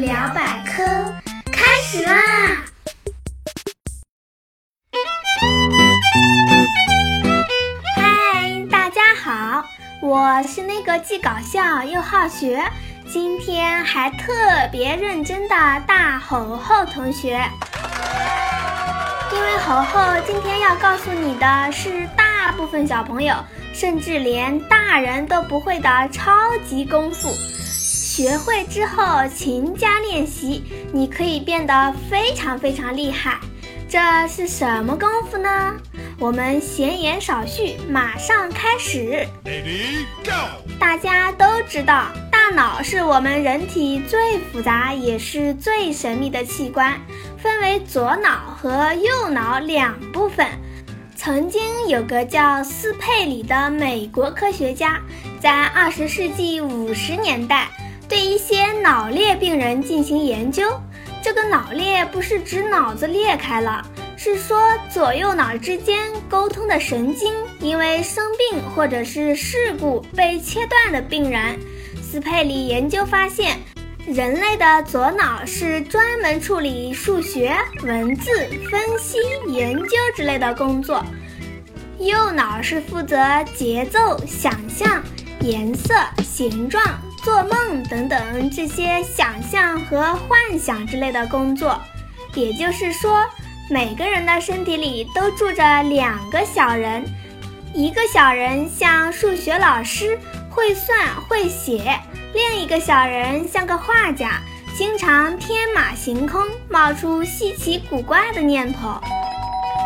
聊百科开始啦！嗨，大家好，我是那个既搞笑又好学，今天还特别认真的大猴猴同学。因为猴猴今天要告诉你的是大部分小朋友，甚至连大人都不会的超级功夫。学会之后勤加练习，你可以变得非常非常厉害。这是什么功夫呢？我们闲言少叙，马上开始。大家都知道，大脑是我们人体最复杂也是最神秘的器官，分为左脑和右脑两部分。曾经有个叫斯佩里的美国科学家，在二十世纪五十年代。对一些脑裂病人进行研究，这个脑裂不是指脑子裂开了，是说左右脑之间沟通的神经因为生病或者是事故被切断的病人。斯佩里研究发现，人类的左脑是专门处理数学、文字分析、研究之类的工作，右脑是负责节奏、想象、颜色、形状。做梦等等这些想象和幻想之类的工作，也就是说，每个人的身体里都住着两个小人，一个小人像数学老师，会算会写；另一个小人像个画家，经常天马行空，冒出稀奇古怪的念头。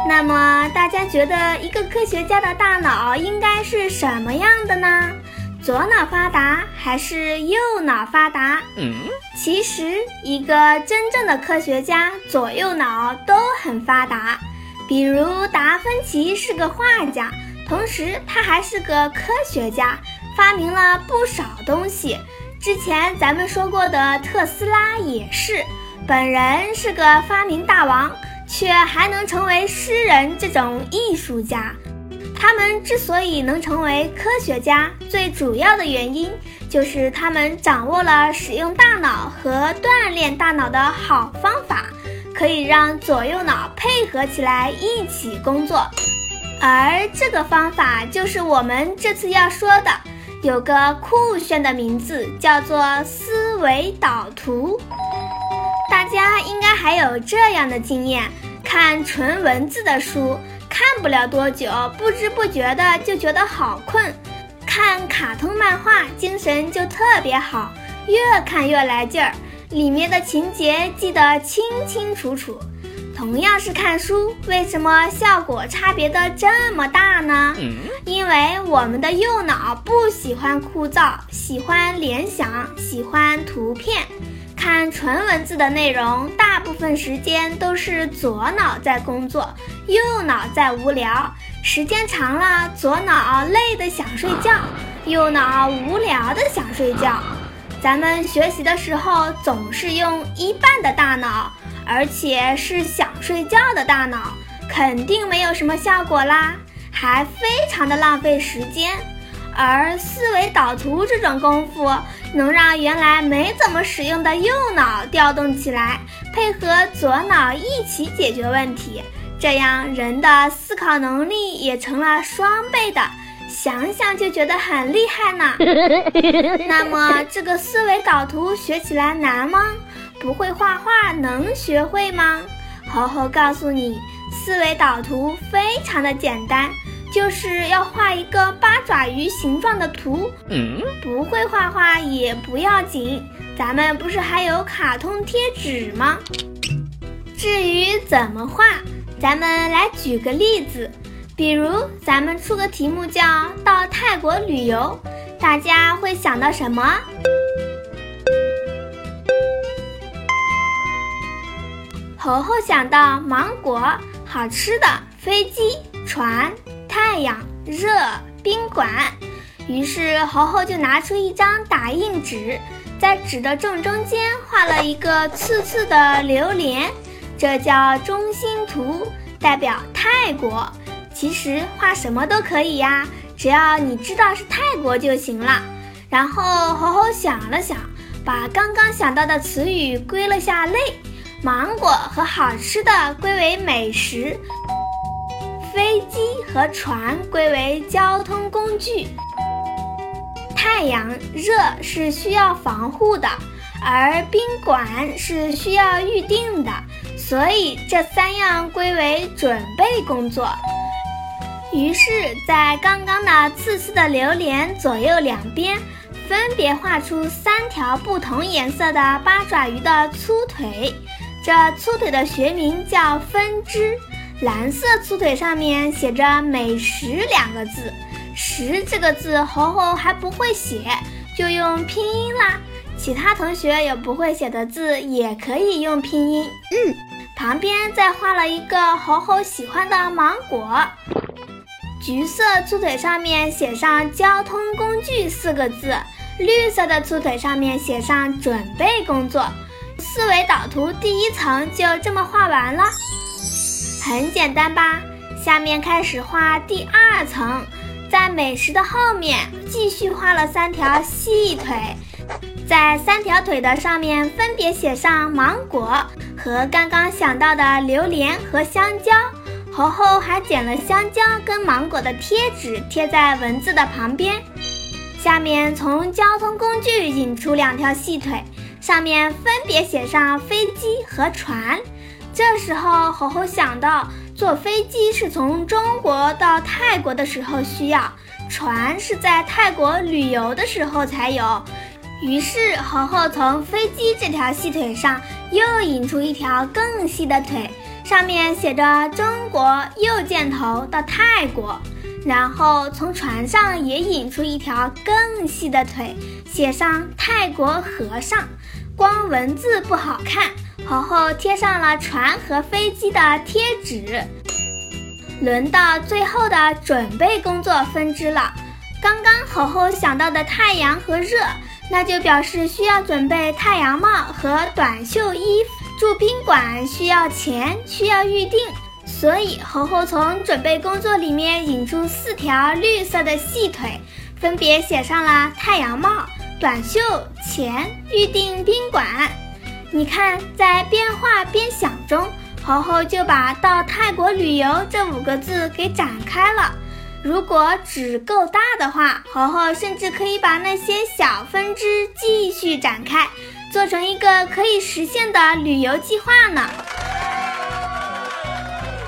那么，大家觉得一个科学家的大脑应该是什么样的呢？左脑发达还是右脑发达？嗯，其实一个真正的科学家左右脑都很发达。比如达芬奇是个画家，同时他还是个科学家，发明了不少东西。之前咱们说过的特斯拉也是，本人是个发明大王，却还能成为诗人这种艺术家。他们之所以能成为科学家，最主要的原因就是他们掌握了使用大脑和锻炼大脑的好方法，可以让左右脑配合起来一起工作。而这个方法就是我们这次要说的，有个酷炫的名字，叫做思维导图。大家应该还有这样的经验：看纯文字的书。看不了多久，不知不觉的就觉得好困。看卡通漫画，精神就特别好，越看越来劲儿，里面的情节记得清清楚楚。同样是看书，为什么效果差别的这么大呢？因为我们的右脑不喜欢枯燥，喜欢联想，喜欢图片。看纯文字的内容，大部分时间都是左脑在工作，右脑在无聊。时间长了，左脑累得想睡觉，右脑无聊的想睡觉。咱们学习的时候总是用一半的大脑，而且是想睡觉的大脑，肯定没有什么效果啦，还非常的浪费时间。而思维导图这种功夫，能让原来没怎么使用的右脑调动起来，配合左脑一起解决问题，这样人的思考能力也成了双倍的，想想就觉得很厉害呢。那么这个思维导图学起来难吗？不会画画能学会吗？猴猴告诉你，思维导图非常的简单。就是要画一个八爪鱼形状的图，嗯，不会画画也不要紧，咱们不是还有卡通贴纸吗？至于怎么画，咱们来举个例子，比如咱们出个题目叫到泰国旅游，大家会想到什么？猴猴想到芒果，好吃的飞机船。太阳热宾馆，于是猴猴就拿出一张打印纸，在纸的正中间画了一个刺刺的榴莲，这叫中心图，代表泰国。其实画什么都可以呀，只要你知道是泰国就行了。然后猴猴想了想，把刚刚想到的词语归了下类，芒果和好吃的归为美食，飞机和船归为交通工具。太阳热是需要防护的，而宾馆是需要预定的，所以这三样归为准备工作。于是，在刚刚的刺刺的榴莲左右两边，分别画出三条不同颜色的八爪鱼的粗腿。这粗腿的学名叫分支。蓝色粗腿上面写着“美食”两个字。食这个字，猴猴还不会写，就用拼音啦。其他同学有不会写的字，也可以用拼音。嗯，旁边再画了一个猴猴喜欢的芒果。橘色粗腿上面写上“交通工具”四个字，绿色的粗腿上面写上“准备工作”。思维导图第一层就这么画完了，很简单吧？下面开始画第二层，在美食的后面继续画了三条细腿，在三条腿的上面分别写上芒果和刚刚想到的榴莲和香蕉。猴猴还剪了香蕉跟芒果的贴纸，贴在文字的旁边。下面从交通工具引出两条细腿，上面分别写上飞机和船。这时候，猴猴想到，坐飞机是从中国到泰国的时候需要，船是在泰国旅游的时候才有。于是，猴猴从飞机这条细腿上又引出一条更细的腿。上面写着中国右箭头到泰国，然后从船上也引出一条更细的腿，写上泰国和尚。光文字不好看，猴猴贴上了船和飞机的贴纸。轮到最后的准备工作分支了。刚刚猴猴想到的太阳和热，那就表示需要准备太阳帽和短袖衣服。住宾馆需要钱，需要预定，所以猴猴从准备工作里面引出四条绿色的细腿，分别写上了太阳帽、短袖、钱、预定宾馆。你看，在边画边想中，猴猴就把到泰国旅游这五个字给展开了。如果纸够大的话，猴猴甚至可以把那些小分支继续展开。做成一个可以实现的旅游计划呢。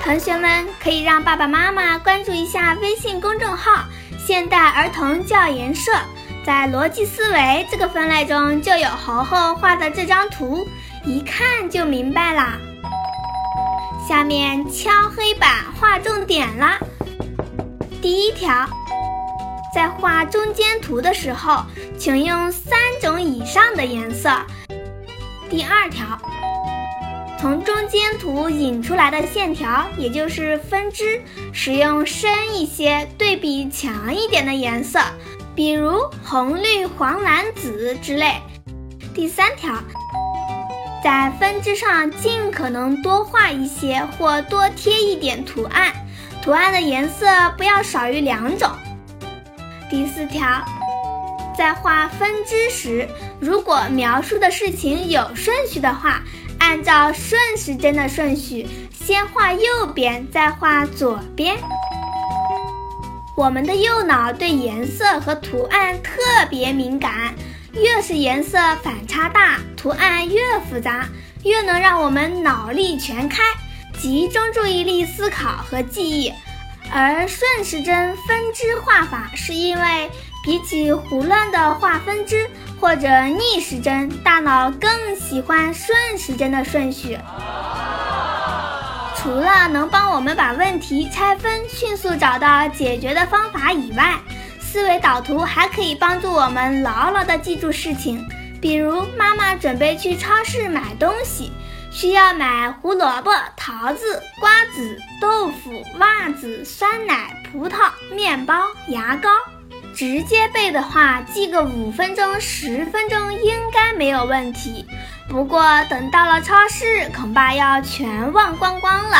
同学们可以让爸爸妈妈关注一下微信公众号“现代儿童教研社”，在逻辑思维这个分类中就有猴猴画的这张图，一看就明白啦。下面敲黑板画重点啦。第一条。在画中间图的时候，请用三种以上的颜色。第二条，从中间图引出来的线条，也就是分支，使用深一些、对比强一点的颜色，比如红、绿、黄、蓝、紫之类。第三条，在分支上尽可能多画一些或多贴一点图案，图案的颜色不要少于两种。第四条，在画分支时，如果描述的事情有顺序的话，按照顺时针的顺序，先画右边，再画左边。我们的右脑对颜色和图案特别敏感，越是颜色反差大，图案越复杂，越能让我们脑力全开，集中注意力思考和记忆。而顺时针分支画法，是因为比起胡乱的画分支或者逆时针，大脑更喜欢顺时针的顺序。除了能帮我们把问题拆分，迅速找到解决的方法以外，思维导图还可以帮助我们牢牢地记住事情。比如，妈妈准备去超市买东西。需要买胡萝卜、桃子、瓜子、豆腐、袜子、酸奶、葡萄、面包、牙膏。直接背的话，记个五分钟、十分钟应该没有问题。不过等到了超市，恐怕要全忘光光了。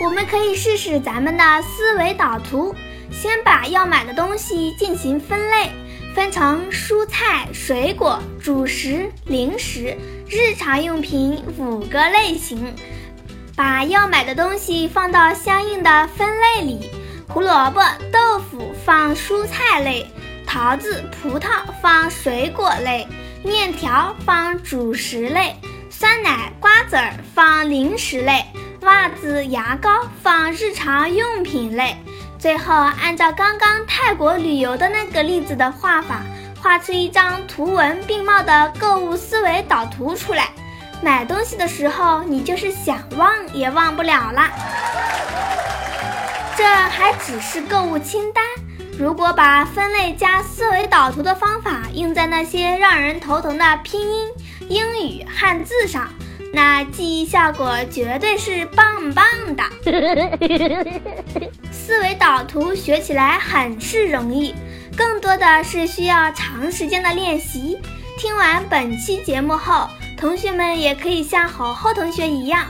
我们可以试试咱们的思维导图，先把要买的东西进行分类，分成蔬菜、水果、主食、零食、日常用品五个类型，把要买的东西放到相应的分类里。胡萝卜、豆腐放蔬菜类，桃子、葡萄放水果类，面条放主食类，酸奶、瓜子儿放零食类，袜子、牙膏放日常用品类。最后，按照刚刚泰国旅游的那个例子的画法，画出一张图文并茂的购物思维导图出来。买东西的时候，你就是想忘也忘不了啦。这还只是购物清单，如果把分类加思维导图的方法用在那些让人头疼的拼音、英语、汉字上，那记忆效果绝对是棒棒的。思维导图学起来很是容易，更多的是需要长时间的练习。听完本期节目后，同学们也可以像猴猴同学一样。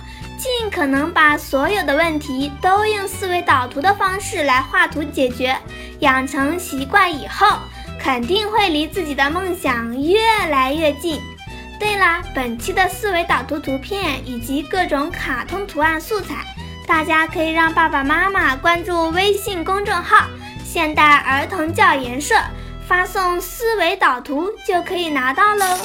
尽可能把所有的问题都用思维导图的方式来画图解决，养成习惯以后，肯定会离自己的梦想越来越近。对了，本期的思维导图图片以及各种卡通图案素材，大家可以让爸爸妈妈关注微信公众号“现代儿童教研社”，发送“思维导图”就可以拿到喽。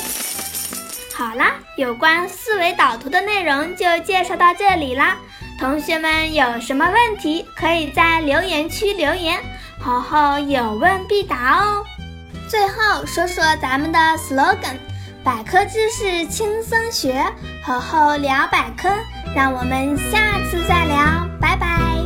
好啦，有关思维导图的内容就介绍到这里啦。同学们有什么问题，可以在留言区留言，猴猴有问必答哦。最后说说咱们的 slogan：百科知识轻松学，猴猴聊百科。让我们下次再聊，拜拜。